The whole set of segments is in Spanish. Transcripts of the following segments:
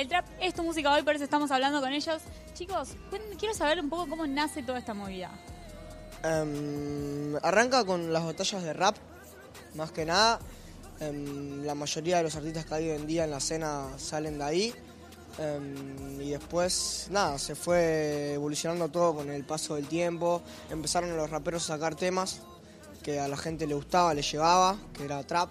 El trap es tu música hoy, por eso estamos hablando con ellos. Chicos, quiero saber un poco cómo nace toda esta movida. Em, arranca con las batallas de rap, más que nada. Em, la mayoría de los artistas que hay hoy en día en la escena salen de ahí. Em, y después, nada, se fue evolucionando todo con el paso del tiempo. Empezaron los raperos a sacar temas que a la gente le gustaba, le llevaba, que era trap.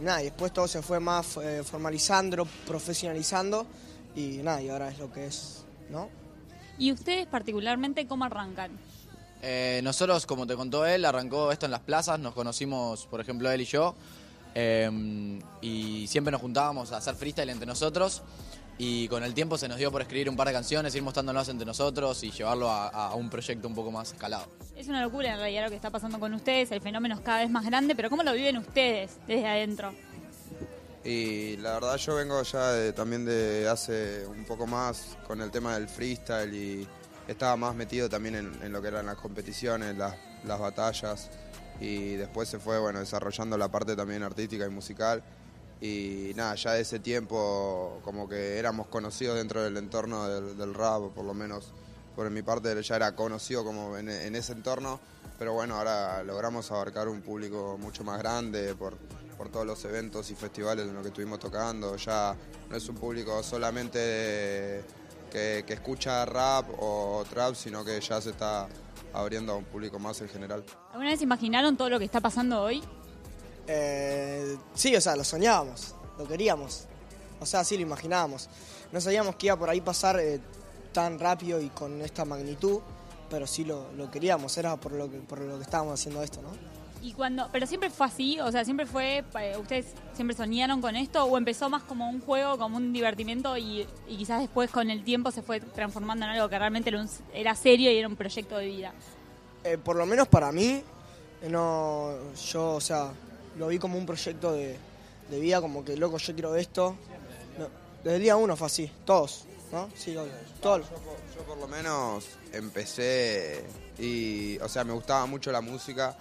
Nada, y después todo se fue más eh, formalizando, profesionalizando. Y nada, y ahora es lo que es, ¿no? ¿Y ustedes particularmente cómo arrancan? Eh, nosotros, como te contó él, arrancó esto en las plazas, nos conocimos, por ejemplo, él y yo, em, y siempre nos juntábamos a hacer freestyle entre nosotros, y con el tiempo se nos dio por escribir un par de canciones, ir mostrándonos entre nosotros y llevarlo a, un proyecto un poco más escalado. Es una locura en realidad lo que está pasando con ustedes, el fenómeno es cada vez más grande, pero ¿cómo lo viven ustedes desde adentro? Y la verdad yo vengo ya también de hace un poco más con el tema del freestyle y estaba más metido también en, lo que eran las competiciones, las, batallas y después se fue bueno desarrollando la parte también artística y musical y nada, ya de ese tiempo como que éramos conocidos dentro del entorno del, rap, por lo menos por mi parte ya era conocido como en, ese entorno, pero bueno, ahora logramos abarcar un público mucho más grande por, por todos los eventos y festivales en los que estuvimos tocando, ya no es un público solamente que, escucha rap o trap, sino que ya se está abriendo a un público más en general. ¿Alguna vez imaginaron todo lo que está pasando hoy? Eh, sí, o sea, lo soñábamos, lo queríamos. O sea, sí lo imaginábamos. No sabíamos que iba por ahí pasar eh, tan rápido y con esta magnitud, pero sí lo, lo, queríamos, era por lo, que, por lo que estábamos haciendo esto, ¿no? Y cuando, pero siempre fue así, o sea, siempre fue, eh, ustedes siempre soñaron con esto o empezó más como un juego, como un divertimiento y, quizás después con el tiempo se fue transformando en algo que realmente era, serio y era un proyecto de vida. Eh, por lo menos para mí, eh, no, yo, o sea, lo vi como un proyecto de, vida, como que loco, yo quiero esto. desde el día uno fue así, todos, ¿no? Sí, todos. yo por lo menos empecé y, o sea, me gustaba mucho la música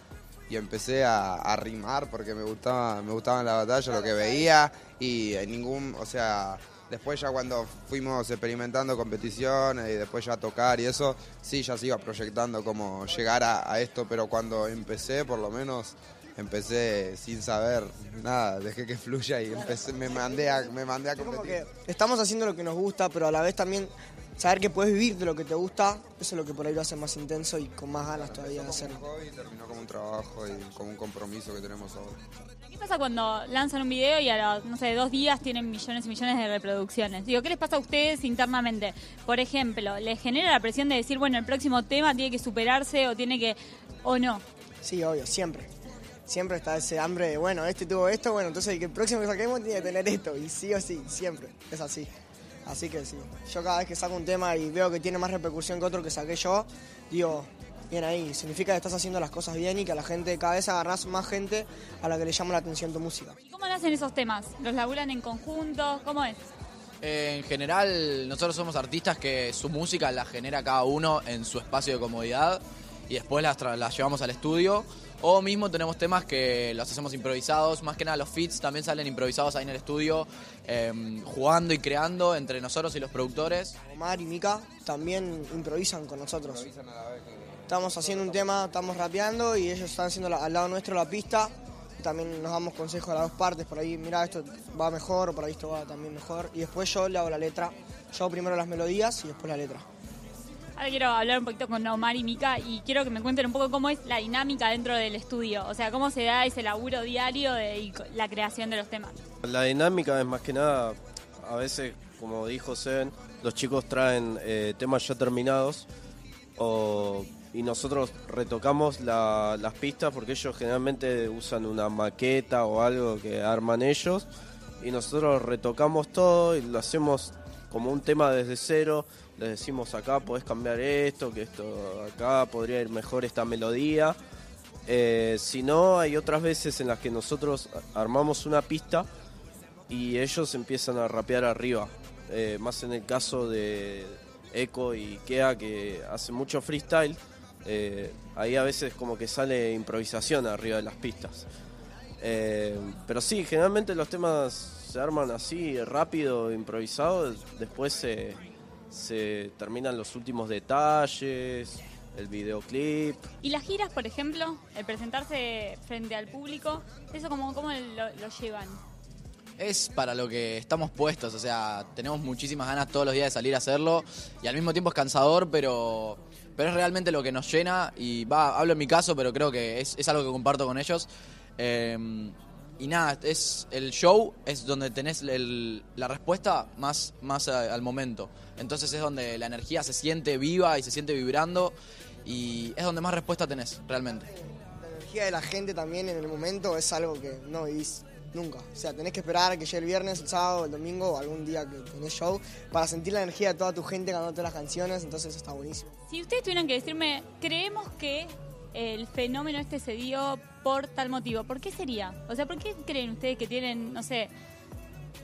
y empecé a, rimar porque me gustaba me gustaba la batalla lo que veía y en ningún o sea después ya cuando fuimos experimentando competiciones y después ya tocar y eso sí ya se iba proyectando como llegar a, esto pero cuando empecé por lo menos empecé sin saber nada dejé que fluya y empecé me mandé a me mandé a competir estamos haciendo lo que nos gusta pero a la vez también saber que puedes vivir de lo que te gusta, eso es lo que por ahí lo hace más intenso y con más ganas todavía de hacerlo. Y terminó como un trabajo y como un compromiso que tenemos ahora. ¿Qué pasa cuando lanzan un video y a los, no sé, dos días tienen millones y millones de reproducciones? Digo, ¿qué les pasa a ustedes internamente? Por ejemplo, ¿les genera la presión de decir, bueno, el próximo tema tiene que superarse o tiene que, o no? Sí, obvio, siempre. Siempre está ese hambre de, bueno, este tuvo esto, bueno, entonces el próximo que saquemos tiene que tener esto. Y sí o sí, siempre. Es así. Así que sí, yo cada vez que saco un tema y veo que tiene más repercusión que otro que saqué yo, digo, bien ahí, significa que estás haciendo las cosas bien y que a la gente, cada vez agarrás más gente a la que le llama la atención tu música. ¿Y cómo nacen esos temas? ¿Los laburan en conjunto? ¿Cómo es? Eh, en general, nosotros somos artistas que su música la genera cada uno en su espacio de comodidad y después las, las llevamos al estudio o mismo tenemos temas que los hacemos improvisados, más que nada los feats también salen improvisados ahí en el estudio, em, jugando y creando entre nosotros y los productores. Omar y Mika también improvisan con nosotros. Estamos haciendo un tema, estamos rapeando y ellos están haciendo al lado nuestro la pista. También nos damos consejos a las dos partes, por ahí, mira, esto va mejor, o por ahí esto va también mejor. Y después yo le hago la letra. Yo hago primero las melodías y después la letra. Ahora quiero hablar un poquito con Omar y Mika y quiero que me cuenten un poco cómo es la dinámica dentro del estudio, o sea, cómo se da ese laburo diario de la creación de los temas. La dinámica es más que nada, a veces, como dijo Seven, los chicos traen eh, temas ya terminados y nosotros retocamos las pistas porque ellos generalmente usan una maqueta o algo que arman ellos y nosotros retocamos todo y lo hacemos como un tema desde cero les decimos acá podés cambiar esto, que esto acá podría ir mejor esta melodía. Eh, si no, hay otras veces en las que nosotros armamos una pista y ellos empiezan a rapear arriba. Eh, más en el caso de Echo y Kea que hacen mucho freestyle, eh, ahí a veces como que sale improvisación arriba de las pistas. pero sí, generalmente los temas se arman así, rápido, improvisado, después se, se terminan los últimos detalles, el videoclip. Y las giras, por ejemplo, el presentarse frente al público, ¿eso cómo, cómo lo, lo llevan? Es para lo que estamos puestos, o sea, tenemos muchísimas ganas todos los días de salir a hacerlo y al mismo tiempo es cansador, pero, pero es realmente lo que nos llena y va, hablo en mi caso, pero creo que es, es algo que comparto con ellos. Eh, y nada, es el show es donde tenés el- la respuesta más, más a- al momento. Entonces es donde la energía se siente viva y se siente vibrando y es donde más respuesta tenés, realmente. La energía de la gente también en el momento es algo que no vivís nunca. O sea, tenés que esperar a que llegue el viernes, el sábado, el domingo o algún día que tenés show para sentir la energía de toda tu gente cantando todas las canciones, entonces eso está buenísimo. Si ustedes tuvieran que decirme, creemos que el fenómeno este se dio por tal motivo, ¿por qué sería? O sea, ¿por qué creen ustedes que tienen, no sé,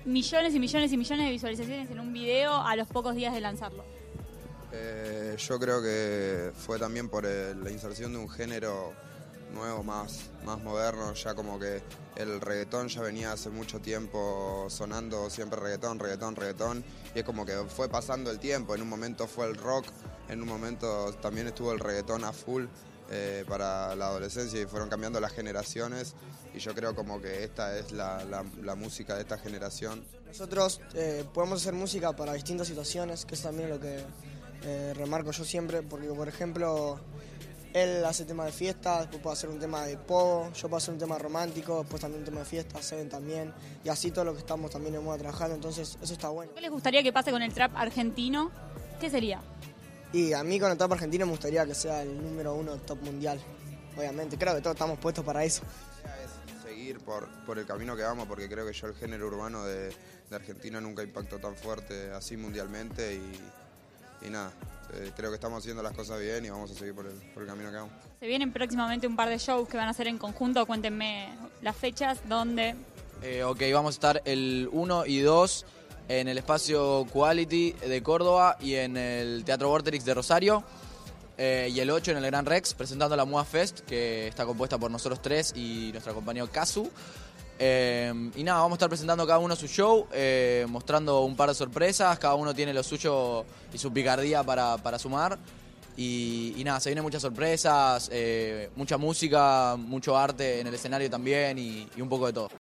millones y millones y millones de visualizaciones en un video a los pocos días de lanzarlo? Eh, yo creo que fue también por la inserción de un género nuevo, más, más moderno, ya como que el reggaetón ya venía hace mucho tiempo sonando siempre reggaetón, reggaetón, reggaetón, y es como que fue pasando el tiempo, en un momento fue el rock, en un momento también estuvo el reggaetón a full eh, para la adolescencia y fueron cambiando las generaciones, y yo creo como que esta es la, la- la música de esta generación. Nosotros eh, podemos hacer música para distintas situaciones, que es también lo que eh, remarco yo siempre, porque por ejemplo, él hace tema de fiesta, después puede hacer un tema de pogo, yo puedo hacer un tema romántico, después también un tema de fiesta, Seven también, y así todo lo que estamos también en moda trabajando, entonces eso está bueno. ¿Qué les gustaría que pase con el trap argentino? ¿Qué sería? Y a mí con el top argentino me gustaría que sea el número uno top mundial, obviamente, creo que todos estamos puestos para eso. es seguir por, por el camino que vamos, porque creo que yo el género urbano de, de Argentina nunca impactó tan fuerte así mundialmente y, y nada, eh, creo que estamos haciendo las cosas bien y vamos a seguir por el, por el camino que vamos. Se vienen próximamente un par de shows que van a hacer en conjunto, cuéntenme las fechas, dónde. Eh, ok, vamos a estar el 1 y 2 en el espacio Quality de Córdoba y en el Teatro Vorterix de Rosario. Eh, y el 8 en el Gran Rex, presentando la MUA Fest, que está compuesta por nosotros tres y nuestro compañero Kazu. Eh, y nada, vamos a estar presentando cada uno su show, eh, mostrando un par de sorpresas, cada uno tiene lo suyo y su picardía para, para sumar. Y, nada, se vienen muchas sorpresas, mucha música, mucho arte en el escenario también y un poco de todo.